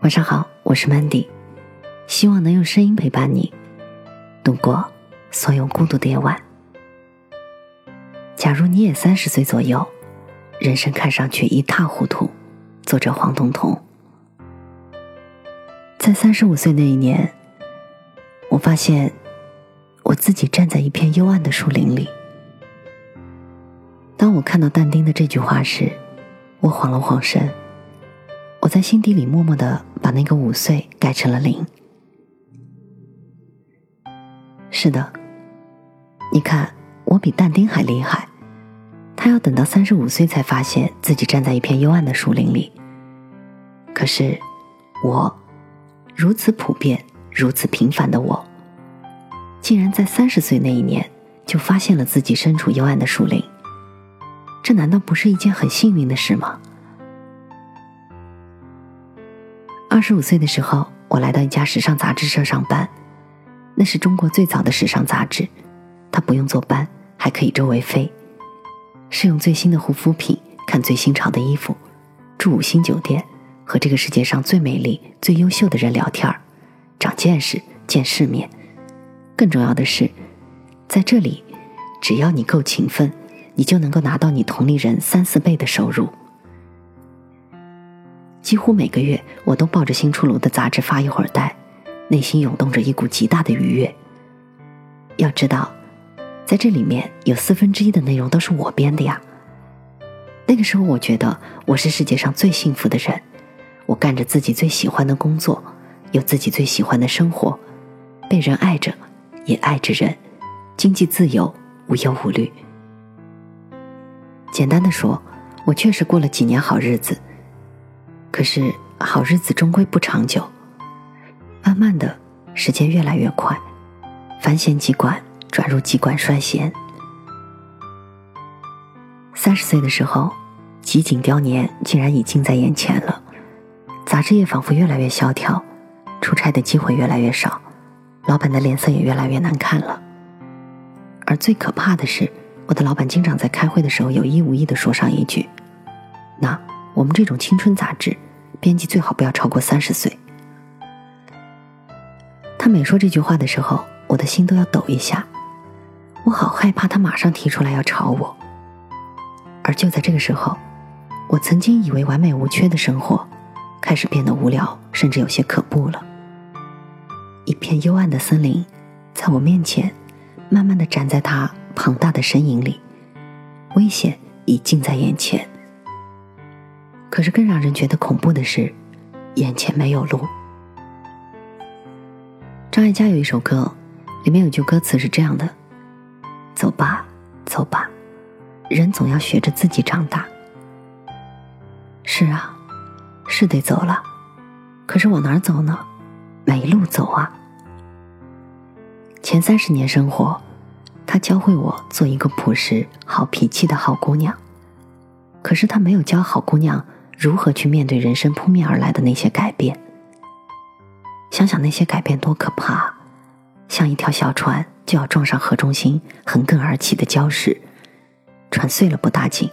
晚上好，我是 Mandy，希望能用声音陪伴你度过所有孤独的夜晚。假如你也三十岁左右，人生看上去一塌糊涂。作者黄彤彤，在三十五岁那一年，我发现我自己站在一片幽暗的树林里。当我看到但丁的这句话时，我晃了晃神。我在心底里默默的把那个五岁改成了零。是的，你看，我比但丁还厉害。他要等到三十五岁才发现自己站在一片幽暗的树林里。可是，我如此普遍、如此平凡的我，竟然在三十岁那一年就发现了自己身处幽暗的树林。这难道不是一件很幸运的事吗？二十五岁的时候，我来到一家时尚杂志社上班，那是中国最早的时尚杂志。它不用坐班，还可以周围飞，试用最新的护肤品，看最新潮的衣服，住五星酒店，和这个世界上最美丽、最优秀的人聊天儿，长见识、见世面。更重要的是，在这里，只要你够勤奋，你就能够拿到你同龄人三四倍的收入。几乎每个月，我都抱着新出炉的杂志发一会儿呆，内心涌动着一股极大的愉悦。要知道，在这里面有四分之一的内容都是我编的呀。那个时候，我觉得我是世界上最幸福的人，我干着自己最喜欢的工作，有自己最喜欢的生活，被人爱着，也爱着人，经济自由，无忧无虑。简单的说，我确实过了几年好日子。可是好日子终归不长久，慢慢的时间越来越快，繁弦急管转入急管衰弦。三十岁的时候，极景雕年竟然已近在眼前了，杂志业仿佛越来越萧条，出差的机会越来越少，老板的脸色也越来越难看了。而最可怕的是，我的老板经常在开会的时候有意无意的说上一句：“那我们这种青春杂志。”编辑最好不要超过三十岁。他每说这句话的时候，我的心都要抖一下，我好害怕他马上提出来要炒我。而就在这个时候，我曾经以为完美无缺的生活，开始变得无聊，甚至有些可怖了。一片幽暗的森林，在我面前，慢慢的站在他庞大的身影里，危险已近在眼前。可是更让人觉得恐怖的是，眼前没有路。张艾嘉有一首歌，里面有句歌词是这样的：“走吧，走吧，人总要学着自己长大。”是啊，是得走了，可是往哪儿走呢？没路走啊！前三十年生活，他教会我做一个朴实、好脾气的好姑娘，可是他没有教好姑娘。如何去面对人生扑面而来的那些改变？想想那些改变多可怕！像一条小船就要撞上河中心横亘而起的礁石，船碎了不打紧，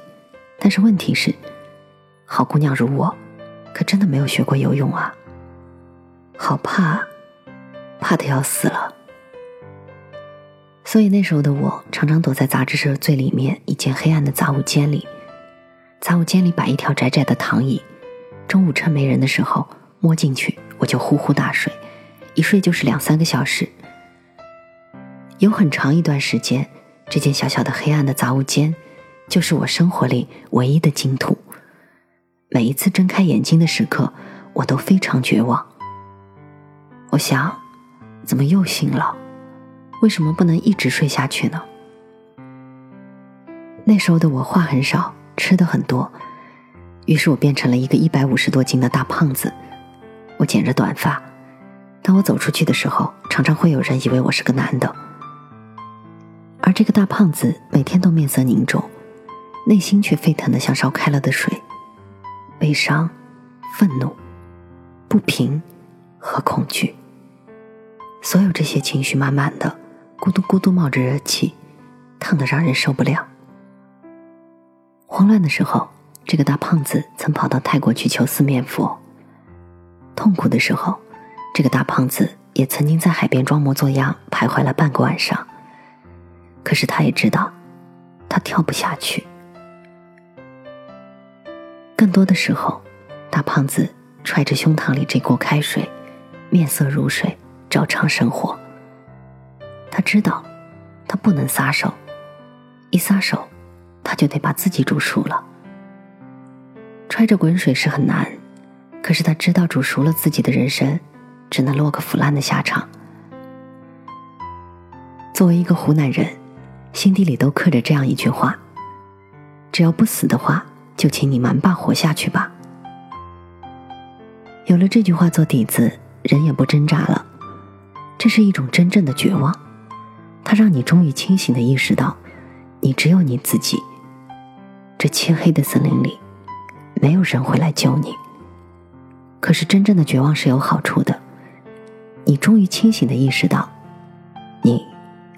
但是问题是，好姑娘如我，可真的没有学过游泳啊！好怕，怕的要死了。所以那时候的我，常常躲在杂志社最里面一间黑暗的杂物间里。杂物间里摆一条窄窄的躺椅，中午趁没人的时候摸进去，我就呼呼大睡，一睡就是两三个小时。有很长一段时间，这间小小的黑暗的杂物间，就是我生活里唯一的净土。每一次睁开眼睛的时刻，我都非常绝望。我想，怎么又醒了？为什么不能一直睡下去呢？那时候的我话很少。吃的很多，于是我变成了一个一百五十多斤的大胖子。我剪着短发，当我走出去的时候，常常会有人以为我是个男的。而这个大胖子每天都面色凝重，内心却沸腾的像烧开了的水，悲伤、愤怒、不平和恐惧，所有这些情绪满满的，咕嘟咕嘟冒着热气，烫得让人受不了。慌乱的时候，这个大胖子曾跑到泰国去求四面佛。痛苦的时候，这个大胖子也曾经在海边装模作样徘徊了半个晚上。可是他也知道，他跳不下去。更多的时候，大胖子揣着胸膛里这锅开水，面色如水，照常生活。他知道，他不能撒手，一撒手，他就得把自己煮熟了。揣着滚水是很难，可是他知道煮熟了自己的人生，只能落个腐烂的下场。作为一个湖南人，心底里都刻着这样一句话：只要不死的话，就请你蛮霸活下去吧。有了这句话做底子，人也不挣扎了。这是一种真正的绝望，它让你终于清醒的意识到，你只有你自己。这漆黑的森林里。没有人会来救你。可是真正的绝望是有好处的，你终于清醒的意识到，你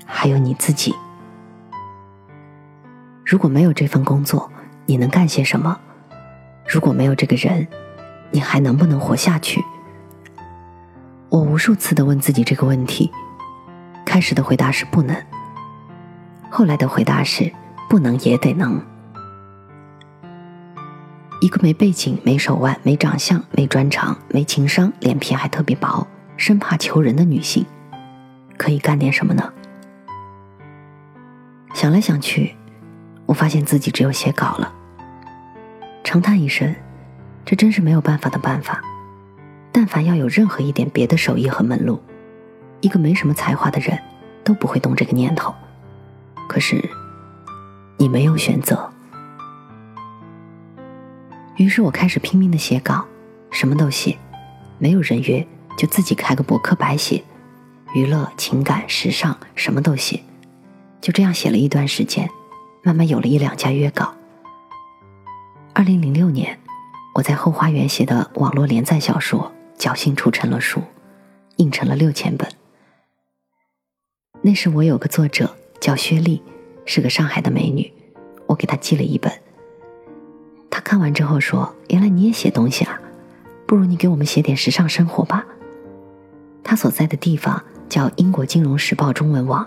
还有你自己。如果没有这份工作，你能干些什么？如果没有这个人，你还能不能活下去？我无数次的问自己这个问题，开始的回答是不能，后来的回答是不能也得能。一个没背景、没手腕、没长相、没专长、没情商、脸皮还特别薄、生怕求人的女性，可以干点什么呢？想来想去，我发现自己只有写稿了。长叹一声，这真是没有办法的办法。但凡要有任何一点别的手艺和门路，一个没什么才华的人都不会动这个念头。可是，你没有选择。于是我开始拼命的写稿，什么都写，没有人约就自己开个博客白写，娱乐、情感、时尚什么都写，就这样写了一段时间，慢慢有了一两家约稿。二零零六年，我在后花园写的网络连载小说侥幸出成了书，印成了六千本。那时我有个作者叫薛丽，是个上海的美女，我给她寄了一本。他看完之后说：“原来你也写东西啊，不如你给我们写点时尚生活吧。”他所在的地方叫英国金融时报中文网，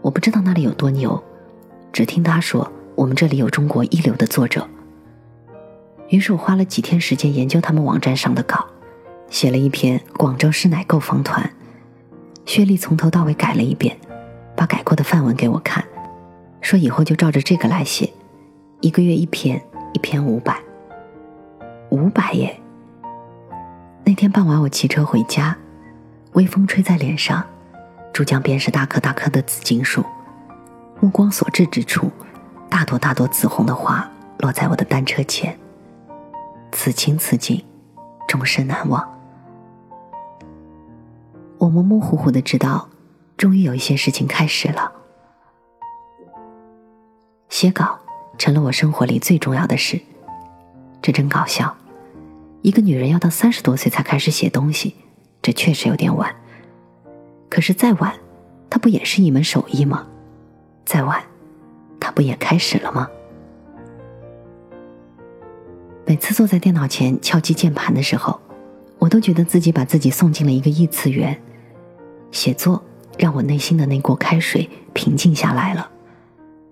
我不知道那里有多牛，只听他说我们这里有中国一流的作者。于是我花了几天时间研究他们网站上的稿，写了一篇《广州市奶购房团》，薛丽从头到尾改了一遍，把改过的范文给我看，说以后就照着这个来写，一个月一篇。一篇五百，五百耶！那天傍晚，我骑车回家，微风吹在脸上，珠江边是大棵大棵的紫荆树，目光所至之处，大朵大朵紫红的花落在我的单车前，此情此景，终身难忘。我模模糊糊的知道，终于有一些事情开始了，写稿。成了我生活里最重要的事，这真搞笑。一个女人要到三十多岁才开始写东西，这确实有点晚。可是再晚，它不也是一门手艺吗？再晚，它不也开始了吗？每次坐在电脑前敲击键盘的时候，我都觉得自己把自己送进了一个异次元。写作让我内心的那锅开水平静下来了。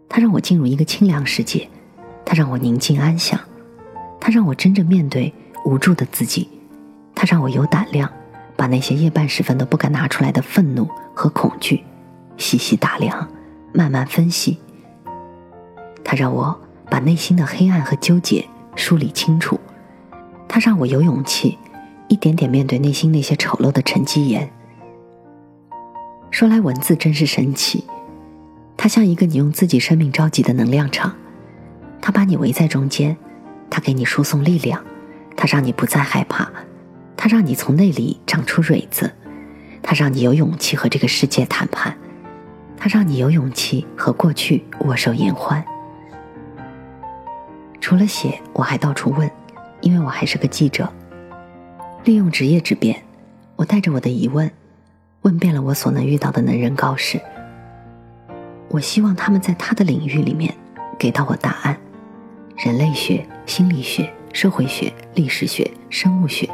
它让我进入一个清凉世界，它让我宁静安详，它让我真正面对无助的自己，它让我有胆量把那些夜半时分都不敢拿出来的愤怒和恐惧细细打量，慢慢分析。它让我把内心的黑暗和纠结梳理清楚，它让我有勇气一点点面对内心那些丑陋的沉积岩。说来文字真是神奇。它像一个你用自己生命召集的能量场，它把你围在中间，它给你输送力量，它让你不再害怕，它让你从内里长出蕊子，它让你有勇气和这个世界谈判，它让你有勇气和过去握手言欢。除了写，我还到处问，因为我还是个记者，利用职业之便，我带着我的疑问，问遍了我所能遇到的能人高士。我希望他们在他的领域里面给到我答案：人类学、心理学、社会学、历史学、生物学，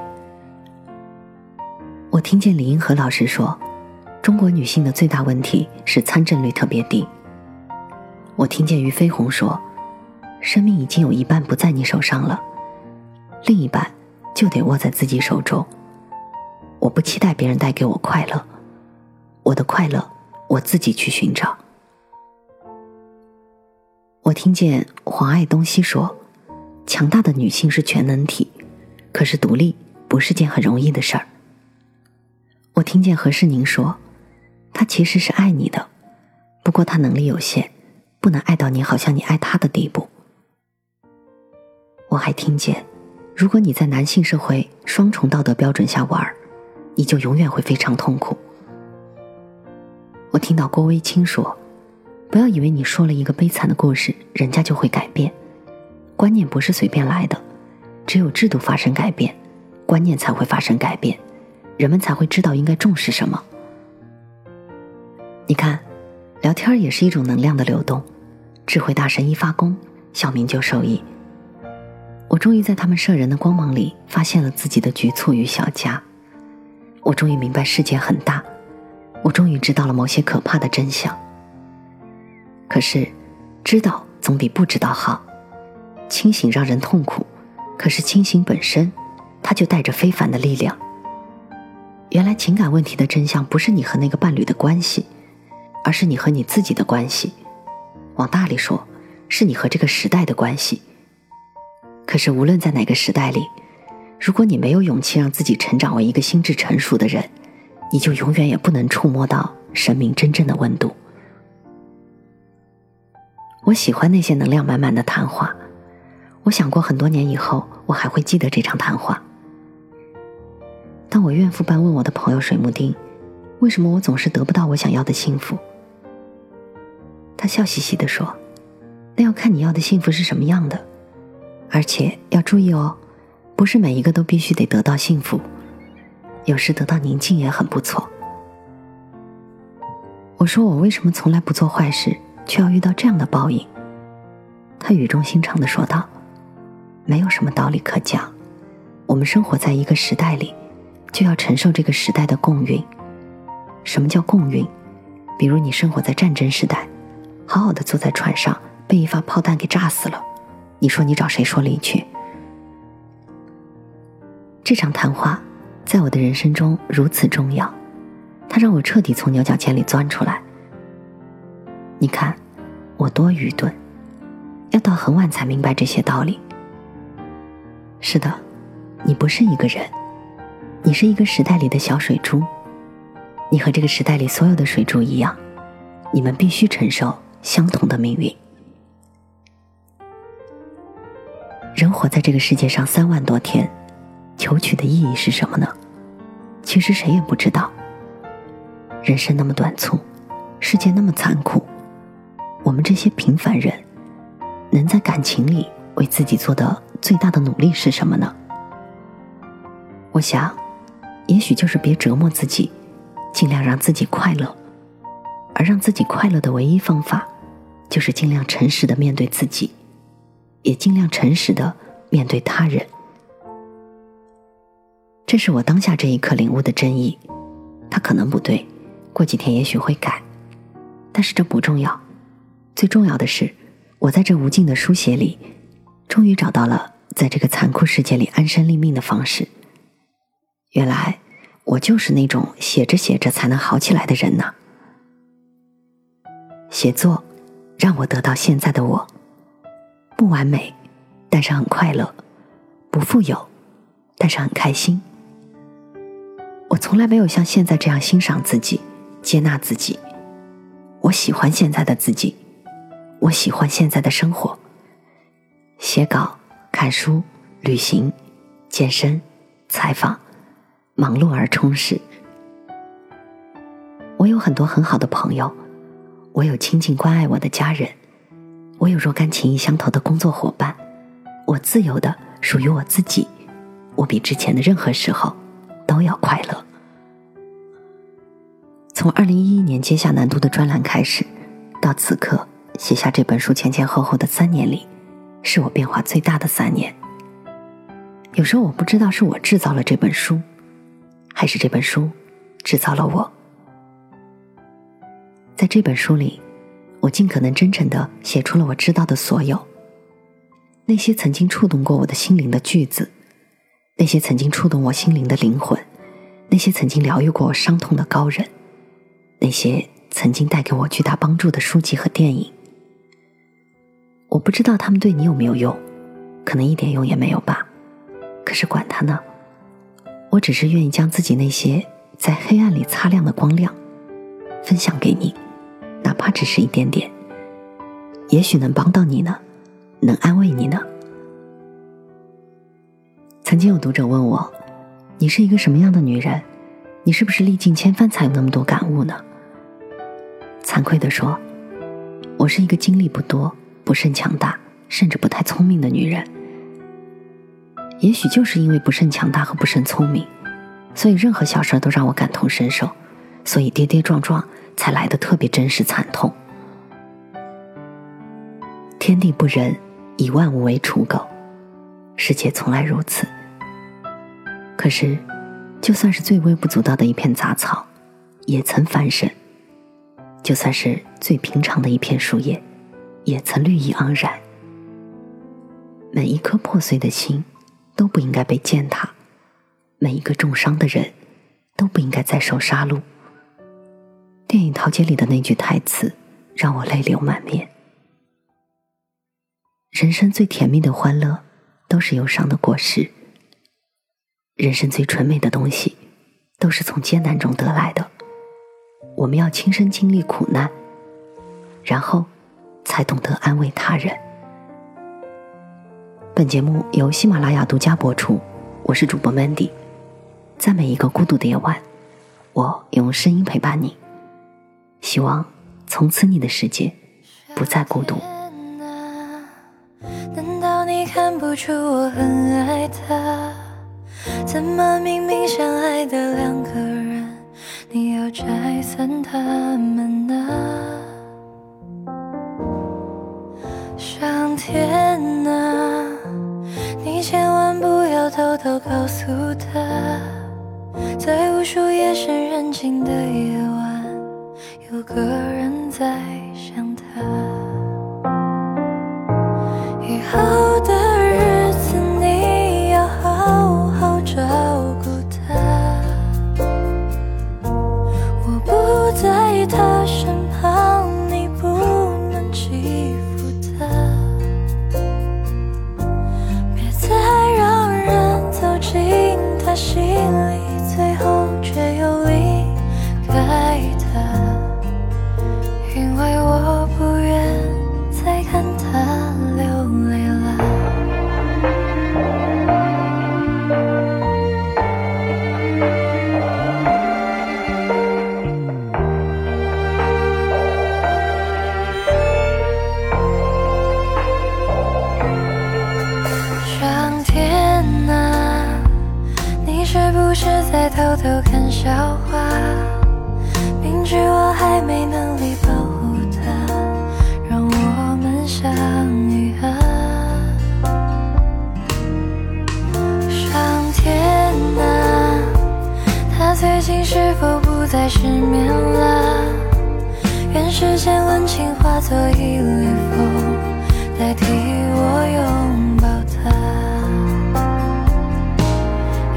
我听见李银河老师说，中国女性的最大问题是参政率特别低。我听见俞飞鸿说，生命已经有一半不在你手上了，另一半就得握在自己手中。我不期待别人带给我快乐，我的快乐我自己去寻找。我听见黄爱东西说，强大的女性是全能体，可是独立不是件很容易的事儿。我听见何世宁说，他其实是爱你的，不过他能力有限，不能爱到你好像你爱他的地步。我还听见，如果你在男性社会双重道德标准下玩，你就永远会非常痛苦。我听到郭威清说，不要以为你说了一个悲惨的故事，人家就会改变，观念不是随便来的，只有制度发生改变，观念才会发生改变。人们才会知道应该重视什么。你看，聊天也是一种能量的流动。智慧大神一发功，小明就受益。我终于在他们摄人的光芒里发现了自己的局促与小家。我终于明白世界很大。我终于知道了某些可怕的真相。可是，知道总比不知道好。清醒让人痛苦，可是清醒本身，它就带着非凡的力量。原来情感问题的真相不是你和那个伴侣的关系，而是你和你自己的关系。往大里说，是你和这个时代的关系。可是无论在哪个时代里，如果你没有勇气让自己成长为一个心智成熟的人，你就永远也不能触摸到生命真正的温度。我喜欢那些能量满满的谈话。我想过很多年以后，我还会记得这场谈话。当我怨妇般问我的朋友水木丁：“为什么我总是得不到我想要的幸福？”他笑嘻嘻地说：“那要看你要的幸福是什么样的，而且要注意哦，不是每一个都必须得得到幸福，有时得到宁静也很不错。”我说：“我为什么从来不做坏事，却要遇到这样的报应？”他语重心长地说道：“没有什么道理可讲，我们生活在一个时代里。”就要承受这个时代的共运。什么叫共运？比如你生活在战争时代，好好的坐在船上，被一发炮弹给炸死了，你说你找谁说理去？这场谈话在我的人生中如此重要，它让我彻底从牛角尖里钻出来。你看，我多愚钝，要到很晚才明白这些道理。是的，你不是一个人。你是一个时代里的小水珠，你和这个时代里所有的水珠一样，你们必须承受相同的命运。人活在这个世界上三万多天，求取的意义是什么呢？其实谁也不知道。人生那么短促，世界那么残酷，我们这些平凡人，能在感情里为自己做的最大的努力是什么呢？我想。也许就是别折磨自己，尽量让自己快乐，而让自己快乐的唯一方法，就是尽量诚实的面对自己，也尽量诚实的面对他人。这是我当下这一刻领悟的真意，它可能不对，过几天也许会改，但是这不重要，最重要的是，我在这无尽的书写里，终于找到了在这个残酷世界里安身立命的方式。原来我就是那种写着写着才能好起来的人呢。写作让我得到现在的我，不完美，但是很快乐；不富有，但是很开心。我从来没有像现在这样欣赏自己、接纳自己。我喜欢现在的自己，我喜欢现在的生活。写稿、看书、旅行、健身、采访。忙碌而充实。我有很多很好的朋友，我有亲近关爱我的家人，我有若干情谊相投的工作伙伴，我自由的属于我自己。我比之前的任何时候都要快乐。从二零一一年接下南都的专栏开始，到此刻写下这本书前前后后的三年里，是我变化最大的三年。有时候我不知道是我制造了这本书。还是这本书制造了我？在这本书里，我尽可能真诚的写出了我知道的所有。那些曾经触动过我的心灵的句子，那些曾经触动我心灵的灵魂，那些曾经疗愈过我伤痛的高人，那些曾经带给我巨大帮助的书籍和电影，我不知道他们对你有没有用，可能一点用也没有吧。可是管他呢，我只是愿意将自己那些在黑暗里擦亮的光亮，分享给你，哪怕只是一点点，也许能帮到你呢。能安慰你呢？曾经有读者问我：“你是一个什么样的女人？你是不是历尽千帆才有那么多感悟呢？”惭愧的说，我是一个经历不多、不甚强大，甚至不太聪明的女人。也许就是因为不甚强大和不甚聪明，所以任何小事都让我感同身受，所以跌跌撞撞才来的特别真实惨痛。天地不仁。以万物为刍狗，世界从来如此。可是，就算是最微不足道的一片杂草，也曾翻身；就算是最平常的一片树叶，也曾绿意盎然。每一颗破碎的心，都不应该被践踏；每一个重伤的人，都不应该再受杀戮。电影《桃姐》里的那句台词，让我泪流满面。人生最甜蜜的欢乐，都是忧伤的果实。人生最纯美的东西，都是从艰难中得来的。我们要亲身经历苦难，然后才懂得安慰他人。本节目由喜马拉雅独家播出，我是主播 Mandy。在每一个孤独的夜晚，我用声音陪伴你。希望从此你的世界不再孤独。看不出我很爱他，怎么明明相爱的两个人，你要拆散他们呢？上天啊，你千万不要偷偷告诉他，在无数夜深人静的夜是否不再失眠了？愿世间温情化作一缕风，代替我拥抱他。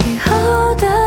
以后的。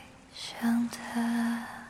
想他。